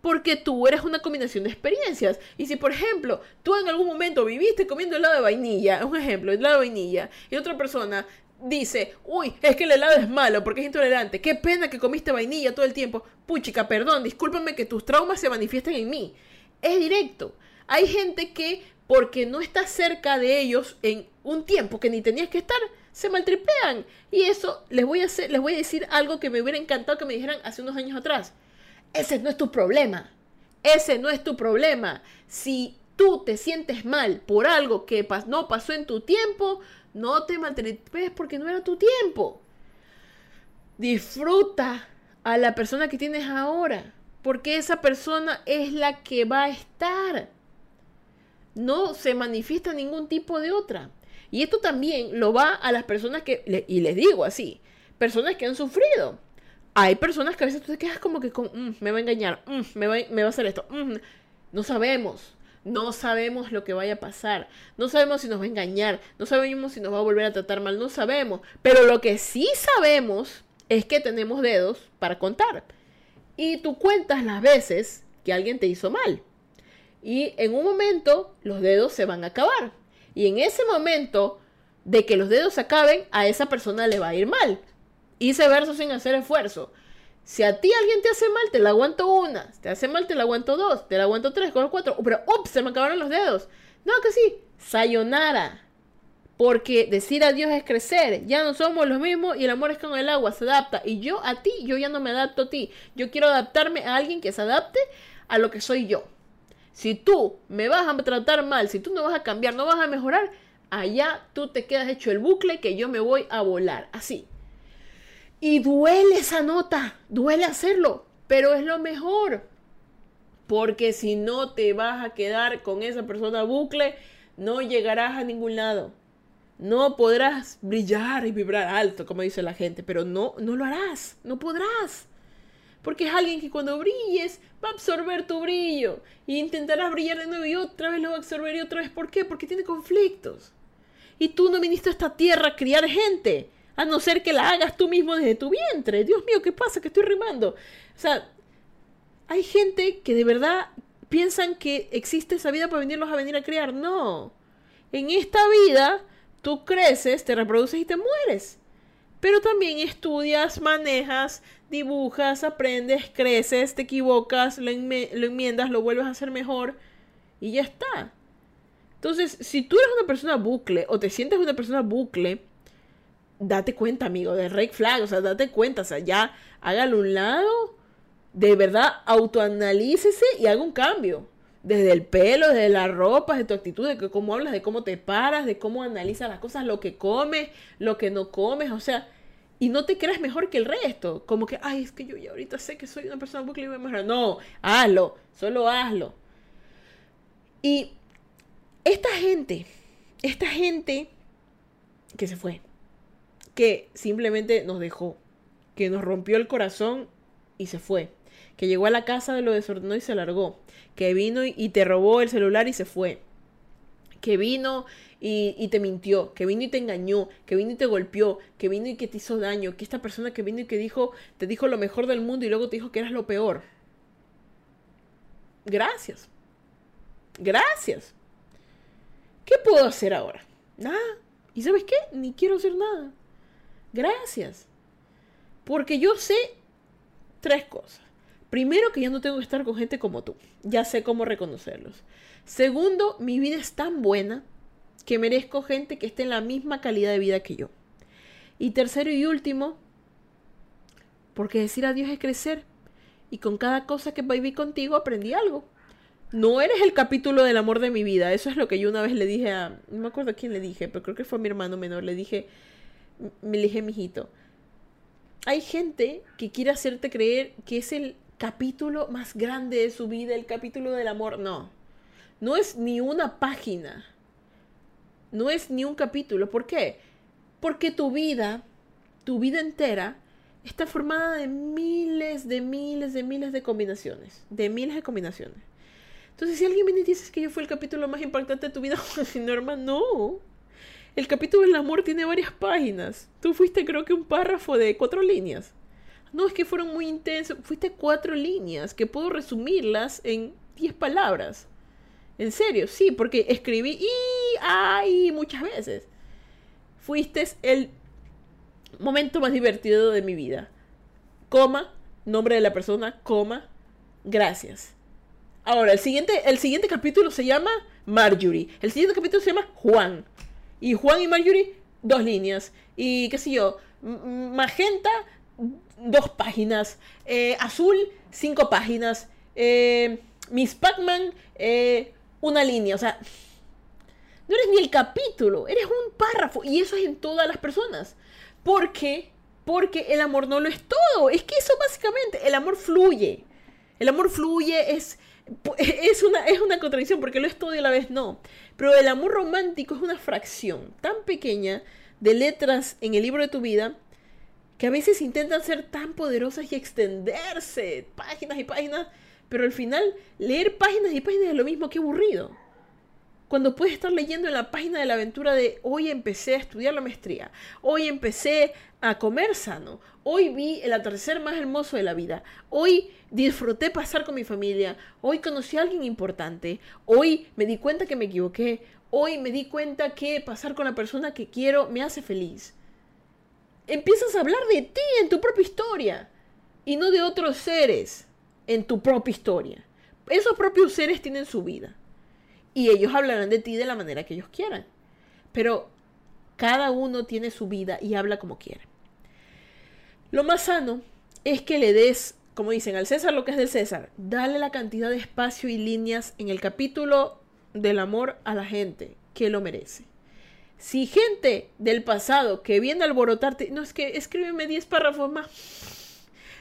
Porque tú eres una combinación de experiencias. Y si, por ejemplo, tú en algún momento viviste comiendo helado de vainilla, un ejemplo, helado de vainilla, y otra persona dice, uy, es que el helado es malo porque es intolerante, qué pena que comiste vainilla todo el tiempo, puchica, perdón, discúlpame que tus traumas se manifiesten en mí. Es directo. Hay gente que, porque no está cerca de ellos en un tiempo que ni tenías que estar, se maltripean. Y eso les voy a les voy a decir algo que me hubiera encantado que me dijeran hace unos años atrás. Ese no es tu problema. Ese no es tu problema. Si tú te sientes mal por algo que no pasó en tu tiempo, no te maltripees porque no era tu tiempo. Disfruta a la persona que tienes ahora, porque esa persona es la que va a estar. No se manifiesta ningún tipo de otra. Y esto también lo va a las personas que, y les digo así, personas que han sufrido. Hay personas que a veces tú te quedas como que con, mm, me va a engañar, mm, me, va, me va a hacer esto. Mm, no sabemos. No sabemos lo que vaya a pasar. No sabemos si nos va a engañar. No sabemos si nos va a volver a tratar mal. No sabemos. Pero lo que sí sabemos es que tenemos dedos para contar. Y tú cuentas las veces que alguien te hizo mal. Y en un momento los dedos se van a acabar. Y en ese momento de que los dedos se acaben, a esa persona le va a ir mal. Hice verso sin hacer esfuerzo. Si a ti alguien te hace mal, te la aguanto una. Si te hace mal, te la aguanto dos. Te la aguanto tres, cuatro. Pero, ups, se me acabaron los dedos. No, que sí. Sayonara. Porque decir adiós es crecer. Ya no somos los mismos y el amor es como el agua, se adapta. Y yo a ti, yo ya no me adapto a ti. Yo quiero adaptarme a alguien que se adapte a lo que soy yo. Si tú me vas a tratar mal, si tú no vas a cambiar, no vas a mejorar, allá tú te quedas hecho el bucle que yo me voy a volar. Así. Y duele esa nota, duele hacerlo, pero es lo mejor. Porque si no te vas a quedar con esa persona bucle, no llegarás a ningún lado. No podrás brillar y vibrar alto, como dice la gente, pero no, no lo harás, no podrás. Porque es alguien que cuando brilles va a absorber tu brillo y intentarás brillar de nuevo y otra vez lo va a absorber y otra vez. ¿Por qué? Porque tiene conflictos. Y tú no viniste a esta tierra a criar gente a no ser que la hagas tú mismo desde tu vientre. Dios mío, ¿qué pasa? Que estoy rimando. O sea, hay gente que de verdad piensan que existe esa vida para venirlos a venir a criar. No. En esta vida tú creces, te reproduces y te mueres. Pero también estudias, manejas, dibujas, aprendes, creces, te equivocas, lo, lo enmiendas, lo vuelves a hacer mejor y ya está. Entonces, si tú eres una persona bucle o te sientes una persona bucle, date cuenta, amigo, de red flag, o sea, date cuenta, o sea, ya hágalo un lado, de verdad, autoanalícese y haga un cambio. Desde el pelo, desde la ropa, de tu actitud, de cómo hablas, de cómo te paras, de cómo analizas las cosas, lo que comes, lo que no comes, o sea, y no te creas mejor que el resto. Como que, ay, es que yo ya ahorita sé que soy una persona bucle y voy mejorar. No, hazlo, solo hazlo. Y esta gente, esta gente que se fue, que simplemente nos dejó, que nos rompió el corazón y se fue, que llegó a la casa de lo desordenó y se largó, que vino y te robó el celular y se fue, que vino y, te mintió, que vino y te engañó, que vino y te golpeó, que vino y que te hizo daño, que esta persona que vino y que dijo, te dijo lo mejor del mundo y luego te dijo que eras lo peor. Gracias. Gracias. ¿Qué puedo hacer ahora? Nada. ¿Y sabes qué? Ni quiero hacer nada. Gracias. Porque yo sé tres cosas. Primero, que ya no tengo que estar con gente como tú. Ya sé cómo reconocerlos. Segundo, mi vida es tan buena que merezco gente que esté en la misma calidad de vida que yo. Y tercero y último, porque decir adiós es crecer. Y con cada cosa que viví contigo aprendí algo. No eres el capítulo del amor de mi vida. Eso es lo que yo una vez le dije a... No me acuerdo quién le dije, pero creo que fue mi hermano menor. Le dije, me dije, mijito, hay gente que quiere hacerte creer que es el capítulo más grande de su vida, el capítulo del amor. No, no es ni una página, no es ni un capítulo. ¿Por qué? Porque tu vida, tu vida entera, está formada de miles, de miles, de miles de combinaciones. De miles de combinaciones. Entonces, si alguien viene y dice que yo fui el capítulo más impactante de tu vida, Norma, [LAUGHS] no. El capítulo del amor tiene varias páginas. Tú fuiste, creo que, un párrafo de cuatro líneas. No, es que fueron muy intensos. Fuiste cuatro líneas que puedo resumirlas en diez palabras. En serio, sí, porque escribí y ay muchas veces. Fuiste el momento más divertido de mi vida. Coma, nombre de la persona, gracias. Ahora, el siguiente, el siguiente capítulo se llama Marjorie. El siguiente capítulo se llama Juan. Y Juan y Marjorie, dos líneas. Y qué sé yo, magenta, dos páginas. Eh, azul, cinco páginas. Eh, Miss Pac-Man, eh, una línea. O sea, no eres ni el capítulo, eres un párrafo. Y eso es en todas las personas. ¿Por qué? Porque el amor no lo es todo. Es que eso básicamente, el amor fluye. El amor fluye, es, [LAUGHS] es, una, es una contradicción porque lo es todo y a la vez no. Pero el amor romántico es una fracción tan pequeña de letras en el libro de tu vida que a veces intentan ser tan poderosas y extenderse páginas y páginas, pero al final leer páginas y páginas es lo mismo que aburrido. Cuando puedes estar leyendo en la página de la aventura de hoy empecé a estudiar la maestría, hoy empecé a comer sano, hoy vi el atardecer más hermoso de la vida, hoy disfruté pasar con mi familia, hoy conocí a alguien importante, hoy me di cuenta que me equivoqué, hoy me di cuenta que pasar con la persona que quiero me hace feliz. Empiezas a hablar de ti en tu propia historia y no de otros seres en tu propia historia. Esos propios seres tienen su vida y ellos hablarán de ti de la manera que ellos quieran. Pero cada uno tiene su vida y habla como quiere. Lo más sano es que le des, como dicen, al César lo que es del César. Dale la cantidad de espacio y líneas en el capítulo del amor a la gente que lo merece. Si gente del pasado que viene a alborotarte, no es que escríbeme 10 párrafos más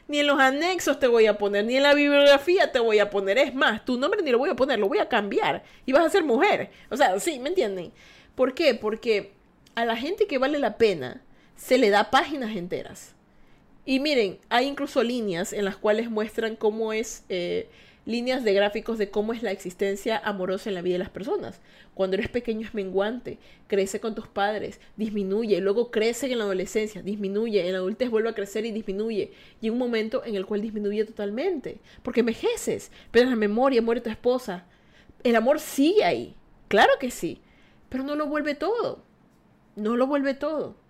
ni en los anexos te voy a poner, ni en la bibliografía te voy a poner. Es más, tu nombre ni lo voy a poner, lo voy a cambiar. Y vas a ser mujer. O sea, sí, ¿me entienden? ¿Por qué? Porque a la gente que vale la pena se le da páginas enteras. Y miren, hay incluso líneas en las cuales muestran cómo es eh, líneas de gráficos de cómo es la existencia amorosa en la vida de las personas. Cuando eres pequeño es menguante, crece con tus padres, disminuye, luego crece en la adolescencia, disminuye, en la adultez vuelve a crecer y disminuye. Y un momento en el cual disminuye totalmente, porque envejeces, pierdes la memoria, muere tu esposa. El amor sigue ahí, claro que sí, pero no lo vuelve todo. No lo vuelve todo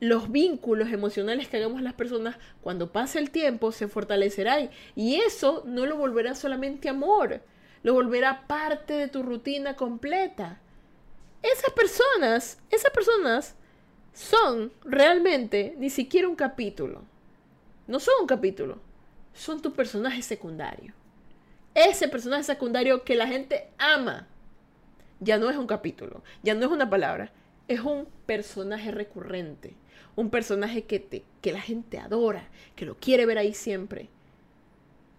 los vínculos emocionales que hagamos las personas, cuando pase el tiempo, se fortalecerán. Y eso no lo volverá solamente amor, lo volverá parte de tu rutina completa. Esas personas, esas personas son realmente ni siquiera un capítulo. No son un capítulo, son tu personaje secundario. Ese personaje secundario que la gente ama. Ya no es un capítulo, ya no es una palabra, es un personaje recurrente un personaje que, te, que la gente adora, que lo quiere ver ahí siempre.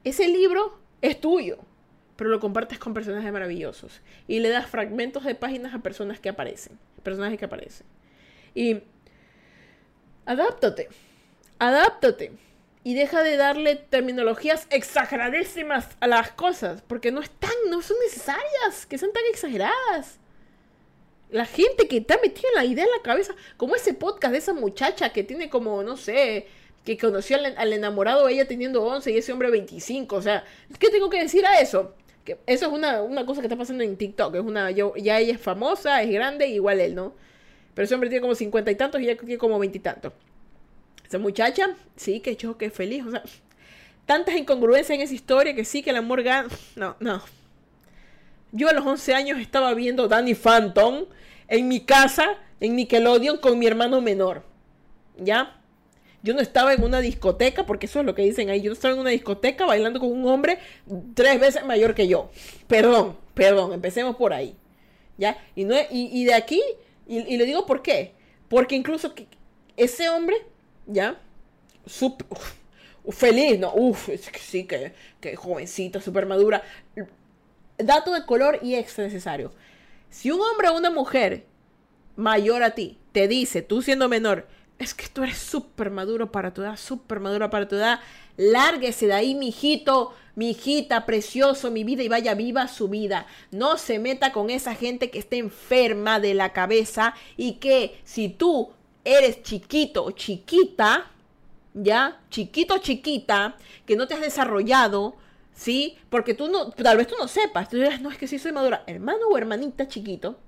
Ese libro es tuyo, pero lo compartes con personajes maravillosos y le das fragmentos de páginas a personas que aparecen, personajes que aparecen. Y adáptate, adáptate y deja de darle terminologías exageradísimas a las cosas, porque no están, no son necesarias que sean tan exageradas. La gente que está metida en la idea en la cabeza, como ese podcast de esa muchacha que tiene como, no sé, que conoció al, enamorado ella teniendo 11 y ese hombre 25. O sea, ¿qué tengo que decir a eso? Que eso es una, cosa que está pasando en TikTok. Es una, ya ella es famosa, es grande, igual él, ¿no? Pero ese hombre tiene como 50 y tantos y ella tiene como 20 y tantos. Esa muchacha, sí, que yo, que feliz. O sea, tantas incongruencias en esa historia que sí, que el amor gana. No, no. Yo a los 11 años estaba viendo Danny Phantom en mi casa, en Nickelodeon, con mi hermano menor. ¿Ya? Yo no estaba en una discoteca, porque eso es lo que dicen ahí. Yo no estaba en una discoteca bailando con un hombre tres veces mayor que yo. Perdón, perdón, empecemos por ahí. ¿Ya? Y, no, y, de aquí, y, le digo por qué. Porque incluso ese hombre, ¿ya? feliz, ¿no? Uf, sí, que, que jovencita, súper madura. Dato de color y extra necesario. Si un hombre o una mujer mayor a ti te dice, tú siendo menor, es que tú eres súper maduro para tu edad, súper maduro para tu edad. Lárguese de ahí, mi hijito, mi hijita, precioso, mi vida, y vaya viva su vida. No se meta con esa gente que esté enferma de la cabeza y que si tú eres chiquito o chiquita, ¿ya? Chiquito chiquita, que no te has desarrollado, ¿sí? Porque tú no, tal vez tú no sepas, tú dirás, no, es que sí soy madura. Hermano o hermanita chiquito,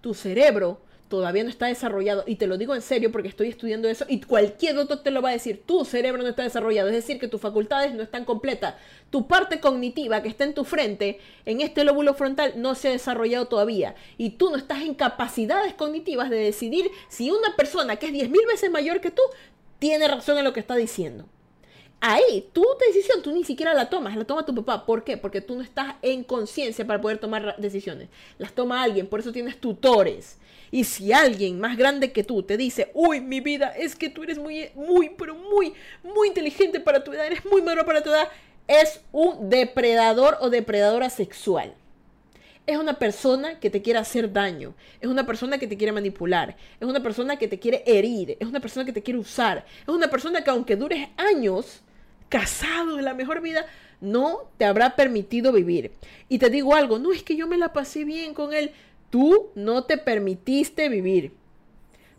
tu cerebro todavía no está desarrollado. Y te lo digo en serio porque estoy estudiando eso y cualquier doctor te lo va a decir. Tu cerebro no está desarrollado. Es decir, que tus facultades no están completas. Tu parte cognitiva que está en tu frente, en este lóbulo frontal, no se ha desarrollado todavía. Y tú no estás en capacidades cognitivas de decidir si una persona que es 10.000 veces mayor que tú tiene razón en lo que está diciendo. Ahí, tu decisión, tú ni siquiera la tomas, la toma tu papá. ¿Por qué? Porque tú no estás en conciencia para poder tomar decisiones. Las toma alguien, por eso tienes tutores. Y si alguien más grande que tú te dice, uy, mi vida, es que tú eres muy, muy, pero muy, muy inteligente para tu edad, eres muy maduro para tu edad, es un depredador o depredadora sexual. Es una persona que te quiere hacer daño, es una persona que te quiere manipular, es una persona que te quiere herir, es una persona que te quiere usar, es una persona que aunque dures años casado en la mejor vida, no te habrá permitido vivir. Y te digo algo, no es que yo me la pasé bien con él, Tú no te permitiste vivir.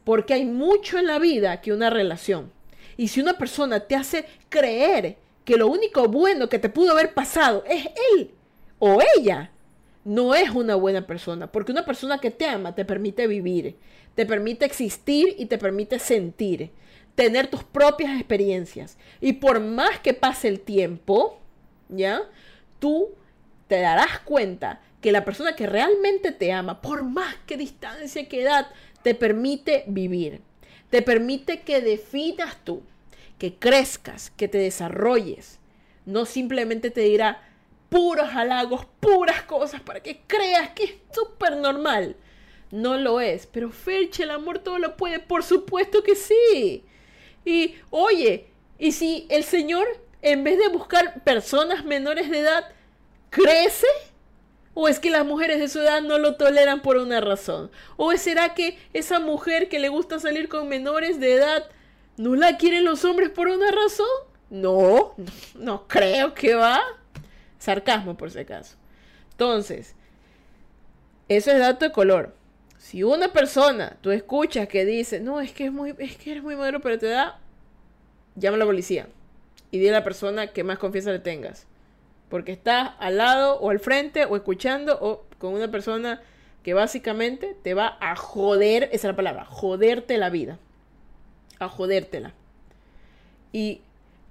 Porque hay mucho en la vida que una relación. Y si una persona te hace creer que lo único bueno que te pudo haber pasado es él o ella, no es una buena persona. Porque una persona que te ama te permite vivir, te permite existir y te permite sentir, tener tus propias experiencias. Y por más que pase el tiempo, ¿ya? Tú te darás cuenta que la persona que realmente te ama, por más que distancia, que edad, te permite vivir. Te permite que definas tú, que crezcas, que te desarrolles. No simplemente te dirá puros halagos, puras cosas para que creas que es súper normal. No lo es. Pero Ferche, el amor todo lo puede. Por supuesto que sí. Y oye, ¿y si el Señor, en vez de buscar personas menores de edad, crece? ¿O es que las mujeres de su edad no lo toleran por una razón? ¿O será que esa mujer que le gusta salir con menores de edad no la quieren los hombres por una razón? No, [LAUGHS] no, creo que va. Sarcasmo por si acaso. Entonces, eso es dato de color. Si una persona tú escuchas que dice, no, es que es muy, es que eres muy maduro pero te da, llama a la policía y dile a la persona que más confianza le tengas. Porque estás al lado o al frente o escuchando o con una persona que básicamente te va a joder, esa es la palabra, joderte la vida. A jodértela. Y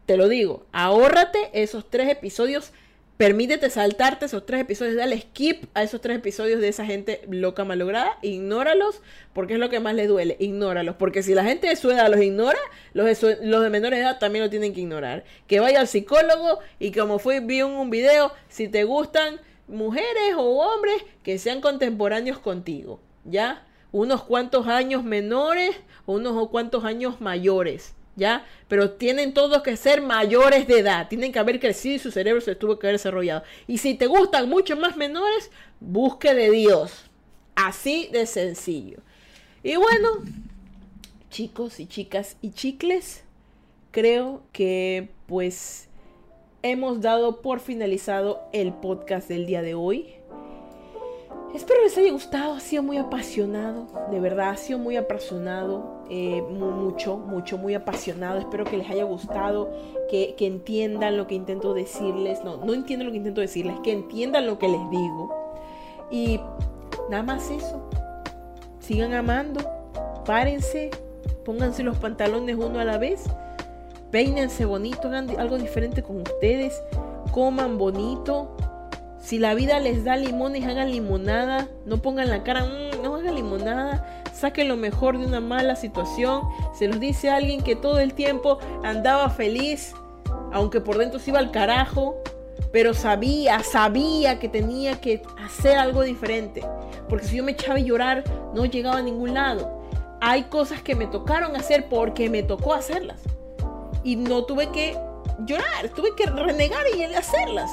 te lo digo, ahórrate esos tres episodios Permítete saltarte esos tres episodios, dale skip a esos tres episodios de esa gente loca malograda, ignóralos, porque es lo que más le duele, ignóralos, porque si la gente de su edad los ignora, los de, los de menor edad también lo tienen que ignorar. Que vaya al psicólogo y como fue, vi un, un video, si te gustan mujeres o hombres que sean contemporáneos contigo, ¿ya? Unos cuantos años menores o unos cuantos años mayores. Pero tienen todos que ser mayores de edad, tienen que haber crecido y su cerebro se tuvo que haber desarrollado. Y si te gustan mucho más menores, busque de Dios. Así de sencillo. Y bueno, chicos y chicas y chicles, creo que pues hemos dado por finalizado el podcast del día de hoy. Espero les haya gustado, ha sido muy apasionado, de verdad, ha sido muy apasionado, eh, mucho, mucho, muy apasionado. Espero que les haya gustado, que, que, entiendan lo que intento decirles. No, no entiendo lo que intento decirles, que entiendan lo que les digo. Y nada más eso. Sigan amando, párense, pónganse los pantalones uno a la vez, peínense bonito, hagan algo diferente con ustedes, coman bonito si la vida les da limones, hagan limonada. No pongan la cara, mm, no hagan limonada. Saquen lo mejor de una mala situación. Se los dice alguien que todo el tiempo andaba feliz, aunque por dentro se iba al carajo. Pero sabía, sabía que tenía que hacer algo diferente. Porque si yo me echaba a llorar, no llegaba a ningún lado. Hay cosas que me tocaron hacer porque me tocó hacerlas. Y no tuve que llorar, tuve que renegar y hacerlas.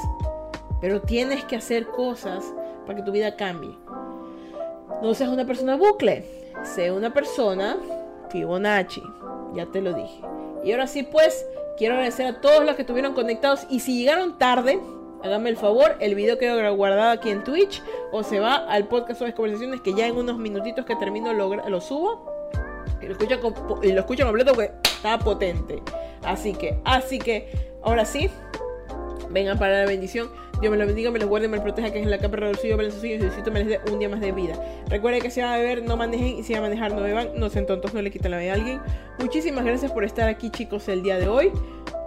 Pero tienes que hacer cosas para que tu vida cambie. No seas una persona bucle, sé una persona Fibonacci. Ya te lo dije. Y ahora sí, pues, quiero agradecer a todos los que estuvieron conectados. Y si llegaron tarde, háganme el favor, el video quedó guardado aquí en Twitch o se va al podcast sobre conversaciones que ya en unos minutitos que termino lo, lo subo. Y lo escuchan, lo completo porque está potente. Así que, así que, ahora sí, vengan para la bendición. Dios me lo bendiga, me los guarde, me los proteja, que es la capa reducido, me los y necesito me les dé un día más de vida. Recuerden que si van a beber, no manejen y si van a manejar, no beban, no sean tontos, no le quiten la vida a alguien. Muchísimas gracias por estar aquí, chicos, el día de hoy.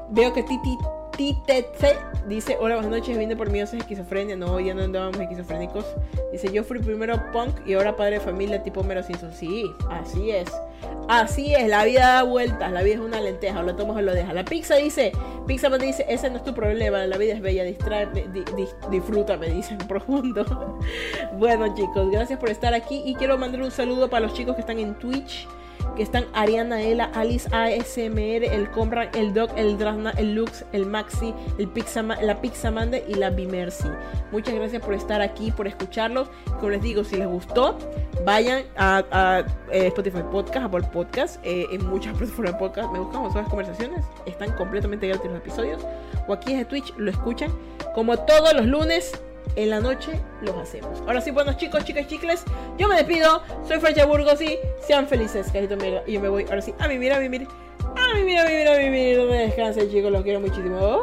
Veo que Titi TTC dice: Hola, buenas noches, vine por mí, esquizofrenia. No, ya no andábamos esquizofrénicos. Dice: Yo fui primero punk y ahora padre de familia tipo Mero Simpson. Sí, así es. Así es, la vida da vueltas, la vida es una lenteja, o lo tomas o lo dejas. La pizza dice, pizza me dice, ese no es tu problema, la vida es bella, distrae, disfruta, me dicen profundo. [LAUGHS] bueno chicos, gracias por estar aquí y quiero mandar un saludo para los chicos que están en Twitch que están Ariana Ela, Alice ASMR, el Comran, el Doc, el Drasna, el Lux, el Maxi, el la Pixamande y la Bimercy. Muchas gracias por estar aquí, por escucharlos. Como les digo, si les gustó, vayan a, eh, Spotify Podcast, Apple Podcast, eh, en muchas [LAUGHS] plataformas de podcast. Me buscan las conversaciones, están completamente gratis los episodios. O aquí en Twitch lo escuchan como todos los lunes en la noche los hacemos. Ahora sí, buenos chicos, chicas, chicles, yo me despido. Soy Francia Burgos y sean felices. Cajito, y yo me voy ahora sí a vivir, a vivir, a vivir, a vivir, a vivir. Descansen, chicos, los quiero muchísimo.